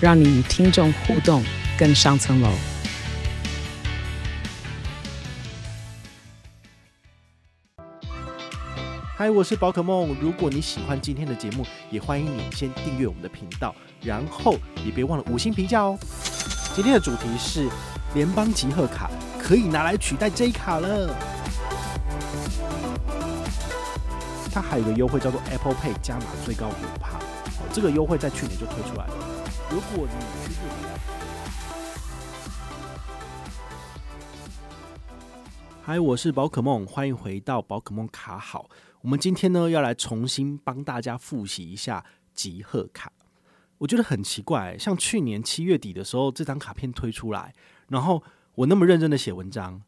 让你与听众互动更上层楼。嗨，我是宝可梦。如果你喜欢今天的节目，也欢迎你先订阅我们的频道，然后也别忘了五星评价哦。今天的主题是联邦集贺卡可以拿来取代 J 卡了。它还有一个优惠叫做 Apple Pay 加码最高五趴，这个优惠在去年就推出来了。如果你嗨，我是宝可梦，欢迎回到宝可梦卡好。我们今天呢，要来重新帮大家复习一下集贺卡。我觉得很奇怪，像去年七月底的时候，这张卡片推出来，然后我那么认真的写文章，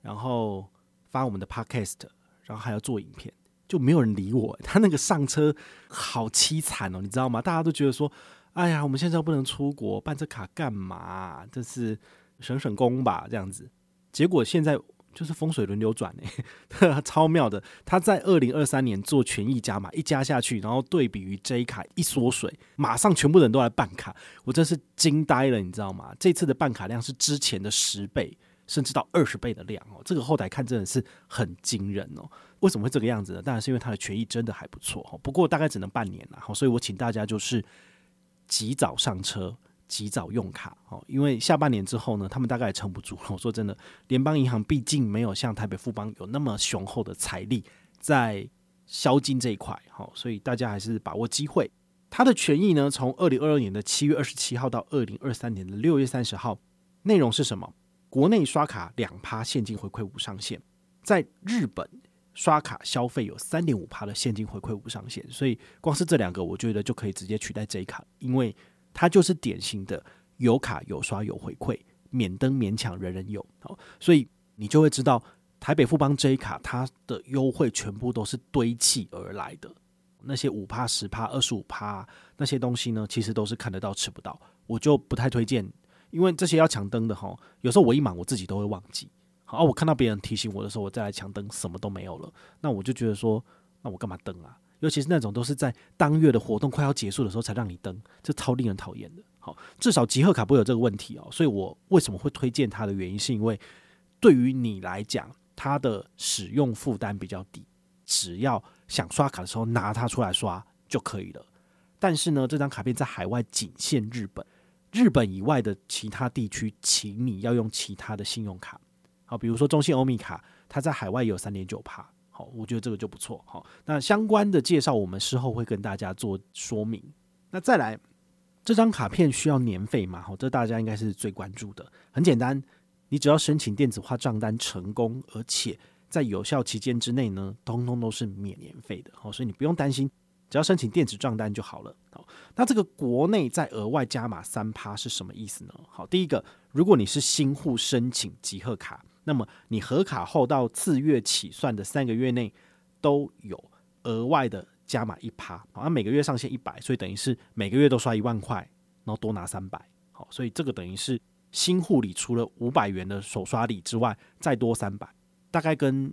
然后发我们的 Podcast，然后还要做影片，就没有人理我。他那个上车好凄惨哦，你知道吗？大家都觉得说，哎呀，我们现在不能出国，办这卡干嘛？这是省省工吧，这样子。结果现在。就是风水轮流转呢，超妙的。他在二零二三年做权益加码，一加下去，然后对比于 J 卡一缩水，马上全部人都来办卡，我真是惊呆了，你知道吗？这次的办卡量是之前的十倍，甚至到二十倍的量哦。这个后台看真的是很惊人哦。为什么会这个样子呢？当然是因为他的权益真的还不错哦。不过大概只能半年了，好所以我请大家就是及早上车。及早用卡哦，因为下半年之后呢，他们大概也撑不住了。我说真的，联邦银行毕竟没有像台北富邦有那么雄厚的财力在销金这一块，好，所以大家还是把握机会。它的权益呢，从二零二二年的七月二十七号到二零二三年的六月三十号，内容是什么？国内刷卡两趴现金回馈无上限，在日本刷卡消费有三点五趴的现金回馈无上限，所以光是这两个，我觉得就可以直接取代 J 卡，因为。它就是典型的有卡有刷有回馈，免登免抢人人有，好，所以你就会知道台北富邦 J 卡它的优惠全部都是堆砌而来的，那些五趴十趴二十五趴那些东西呢，其实都是看得到吃不到，我就不太推荐，因为这些要抢登的哈，有时候我一忙我自己都会忘记，哦，我看到别人提醒我的时候，我再来抢登，什么都没有了，那我就觉得说，那我干嘛登啊？尤其是那种都是在当月的活动快要结束的时候才让你登，这超令人讨厌的。好，至少集贺卡不会有这个问题哦。所以我为什么会推荐它的原因，是因为对于你来讲，它的使用负担比较低，只要想刷卡的时候拿它出来刷就可以了。但是呢，这张卡片在海外仅限日本，日本以外的其他地区，请你要用其他的信用卡。比如说中信欧米卡，它在海外有三点九趴。好，我觉得这个就不错。好，那相关的介绍我们事后会跟大家做说明。那再来，这张卡片需要年费吗？好，这大家应该是最关注的。很简单，你只要申请电子化账单成功，而且在有效期间之内呢，通通都是免年费的。好，所以你不用担心，只要申请电子账单就好了。好，那这个国内再额外加码三趴是什么意思呢？好，第一个，如果你是新户申请集贺卡。那么你核卡后到次月起算的三个月内，都有额外的加码一趴，好像每个月上限一百，所以等于是每个月都刷一万块，然后多拿三百，好，所以这个等于是新户里除了五百元的首刷礼之外，再多三百，大概跟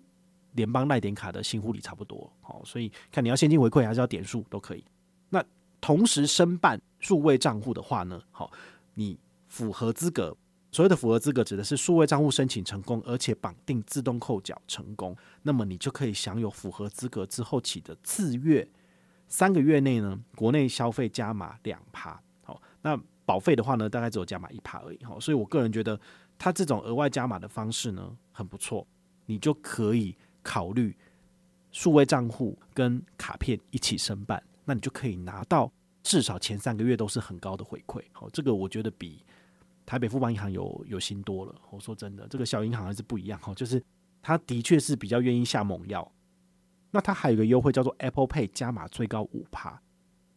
联邦赖点卡的新户礼差不多，好，所以看你要现金回馈还是要点数都可以。那同时申办数位账户的话呢，好，你符合资格。所谓的符合资格指的是数位账户申请成功，而且绑定自动扣缴成功，那么你就可以享有符合资格之后起的次月三个月内呢，国内消费加码两趴。好，那保费的话呢，大概只有加码一趴而已。好，所以我个人觉得它这种额外加码的方式呢，很不错，你就可以考虑数位账户跟卡片一起申办，那你就可以拿到至少前三个月都是很高的回馈。好，这个我觉得比。台北富邦银行有有心多了，我说真的，这个小银行还是不一样哈，就是它的确是比较愿意下猛药。那它还有一个优惠叫做 Apple Pay 加码最高五趴，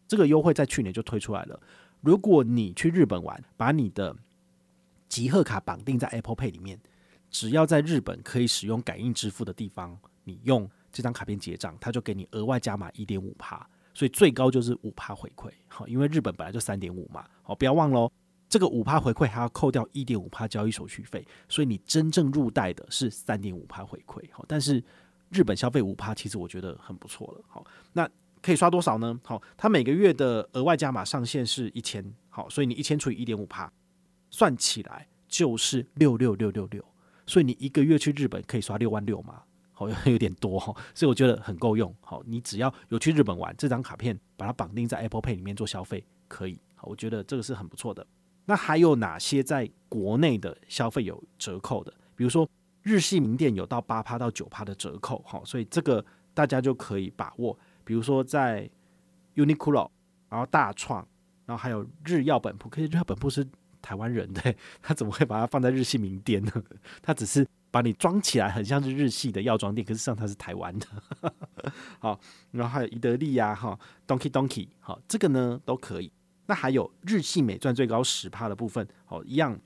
这个优惠在去年就推出来了。如果你去日本玩，把你的集贺卡绑定在 Apple Pay 里面，只要在日本可以使用感应支付的地方，你用这张卡片结账，它就给你额外加码一点五趴，所以最高就是五趴回馈。好，因为日本本来就三点五嘛，好，不要忘喽，这个五趴回馈还要扣掉一点五趴交易手续费，所以你真正入袋的是三点五趴回馈。好，但是日本消费五趴，其实我觉得很不错了。好，那。可以刷多少呢？好，它每个月的额外加码上限是一千，好，所以你一千除以一点五趴，算起来就是六六六六六，所以你一个月去日本可以刷六万六嘛，好像，有点多哈，所以我觉得很够用。好，你只要有去日本玩，这张卡片把它绑定在 Apple Pay 里面做消费，可以，好，我觉得这个是很不错的。那还有哪些在国内的消费有折扣的？比如说日系名店有到八趴到九趴的折扣，好，所以这个大家就可以把握。比如说在 Uniqlo，然后大创，然后还有日药本铺，可是日药本铺是台湾人的，他怎么会把它放在日系名店呢？他只是把你装起来很像是日系的药妆店，可是实际上它是台湾的。好，然后还有宜得利呀，哈，Donkey Donkey，好，这个呢都可以。那还有日系美钻最高十趴的部分，好，一样。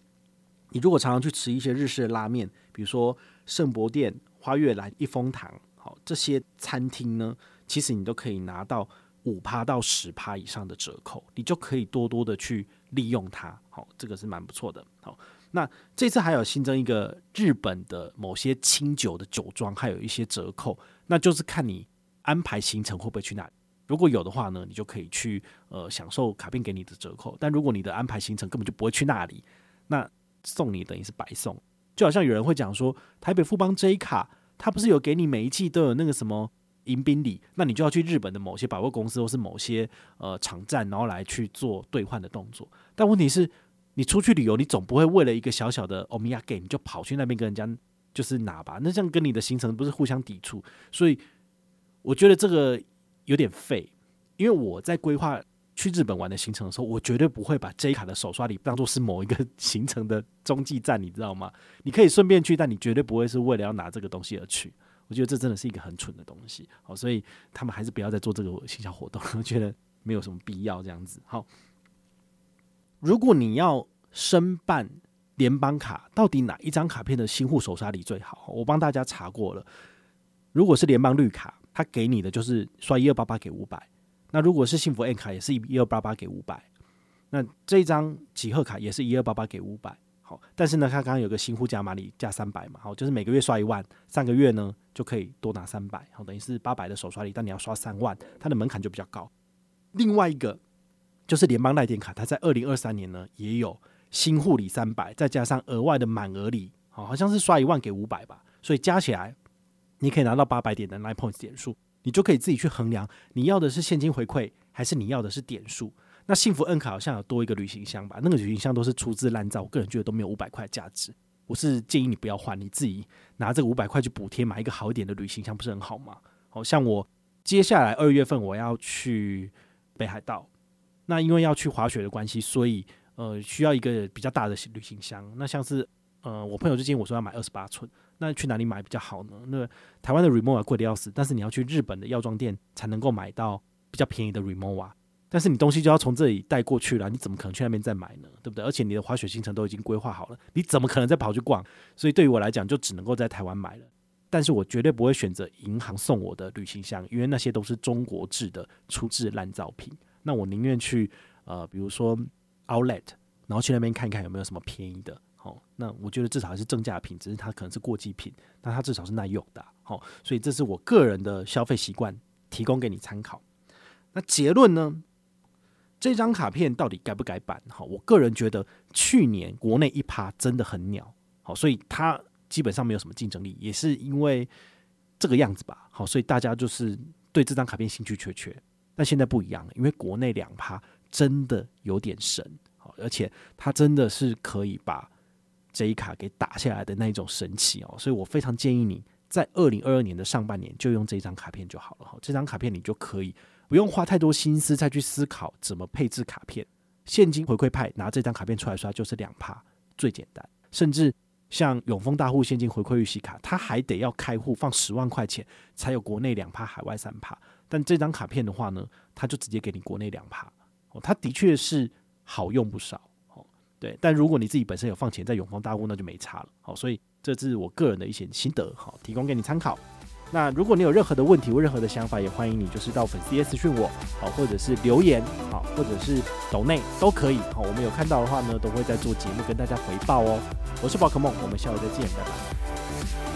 你如果常常去吃一些日式的拉面，比如说圣博店、花月兰、一风堂，好，这些餐厅呢。其实你都可以拿到五趴到十趴以上的折扣，你就可以多多的去利用它。好，这个是蛮不错的。好，那这次还有新增一个日本的某些清酒的酒庄，还有一些折扣，那就是看你安排行程会不会去那里。如果有的话呢，你就可以去呃享受卡片给你的折扣。但如果你的安排行程根本就不会去那里，那送你等于是白送。就好像有人会讲说，台北富邦 J 卡，它不是有给你每一季都有那个什么？迎宾礼，那你就要去日本的某些百货公司或是某些呃场站，然后来去做兑换的动作。但问题是，你出去旅游，你总不会为了一个小小的欧米亚给，你就跑去那边跟人家就是拿吧？那这样跟你的行程不是互相抵触？所以我觉得这个有点废。因为我在规划去日本玩的行程的时候，我绝对不会把 J 卡的手刷礼当做是某一个 行程的中继站，你知道吗？你可以顺便去，但你绝对不会是为了要拿这个东西而去。我觉得这真的是一个很蠢的东西，好，所以他们还是不要再做这个行销活动，我觉得没有什么必要这样子。好，如果你要申办联邦卡，到底哪一张卡片的新户手刷礼最好？我帮大家查过了，如果是联邦绿卡，他给你的就是刷一二八八给五百；那如果是幸福 N 卡，也是一二八八给五百；那这张集贺卡也是一二八八给五百。好，但是呢，他刚刚有个新户加码礼加三百嘛，好，就是每个月刷一万，三个月呢就可以多拿三百，好，等于是八百的手刷礼，但你要刷三万，它的门槛就比较高。另外一个就是联邦赖点卡，它在二零二三年呢也有新户礼三百，再加上额外的满额礼，好，好像是刷一万给五百吧，所以加起来你可以拿到八百点的 nine points 点数，你就可以自己去衡量你要的是现金回馈，还是你要的是点数。那幸福 N 卡好像有多一个旅行箱吧？那个旅行箱都是粗制滥造，我个人觉得都没有五百块价值。我是建议你不要换，你自己拿这个五百块去补贴买一个好一点的旅行箱，不是很好吗？好像我接下来二月份我要去北海道，那因为要去滑雪的关系，所以呃需要一个比较大的旅行箱。那像是呃我朋友就建议我说要买二十八寸，那去哪里买比较好呢？那台湾的 Rimowa 贵的要死，但是你要去日本的药妆店才能够买到比较便宜的 Rimowa。但是你东西就要从这里带过去了，你怎么可能去那边再买呢？对不对？而且你的滑雪行程都已经规划好了，你怎么可能再跑去逛？所以对于我来讲，就只能够在台湾买了。但是我绝对不会选择银行送我的旅行箱，因为那些都是中国制的粗制滥造品。那我宁愿去呃，比如说 Outlet，然后去那边看看有没有什么便宜的。那我觉得至少还是正价品，只是它可能是过季品，那它至少是耐用的。好，所以这是我个人的消费习惯，提供给你参考。那结论呢？这张卡片到底该不该办？好，我个人觉得去年国内一趴真的很鸟，好，所以它基本上没有什么竞争力，也是因为这个样子吧。好，所以大家就是对这张卡片兴趣缺缺。但现在不一样了，因为国内两趴真的有点神，好，而且它真的是可以把这一卡给打下来的那一种神奇哦。所以我非常建议你在二零二二年的上半年就用这张卡片就好了。好，这张卡片你就可以。不用花太多心思再去思考怎么配置卡片，现金回馈派拿这张卡片出来刷就是两趴，最简单。甚至像永丰大户现金回馈预习卡，它还得要开户放十万块钱才有国内两趴，海外三趴。但这张卡片的话呢，它就直接给你国内两趴。哦，它的确是好用不少。对，但如果你自己本身有放钱在永丰大户，那就没差了。好，所以这是我个人的一些心得，好，提供给你参考。那如果你有任何的问题或任何的想法，也欢迎你就是到粉丝页私讯我，好，或者是留言，好，或者是抖内都可以，好，我们有看到的话呢，都会在做节目跟大家回报哦。我是宝可梦，我们下回再见，拜拜。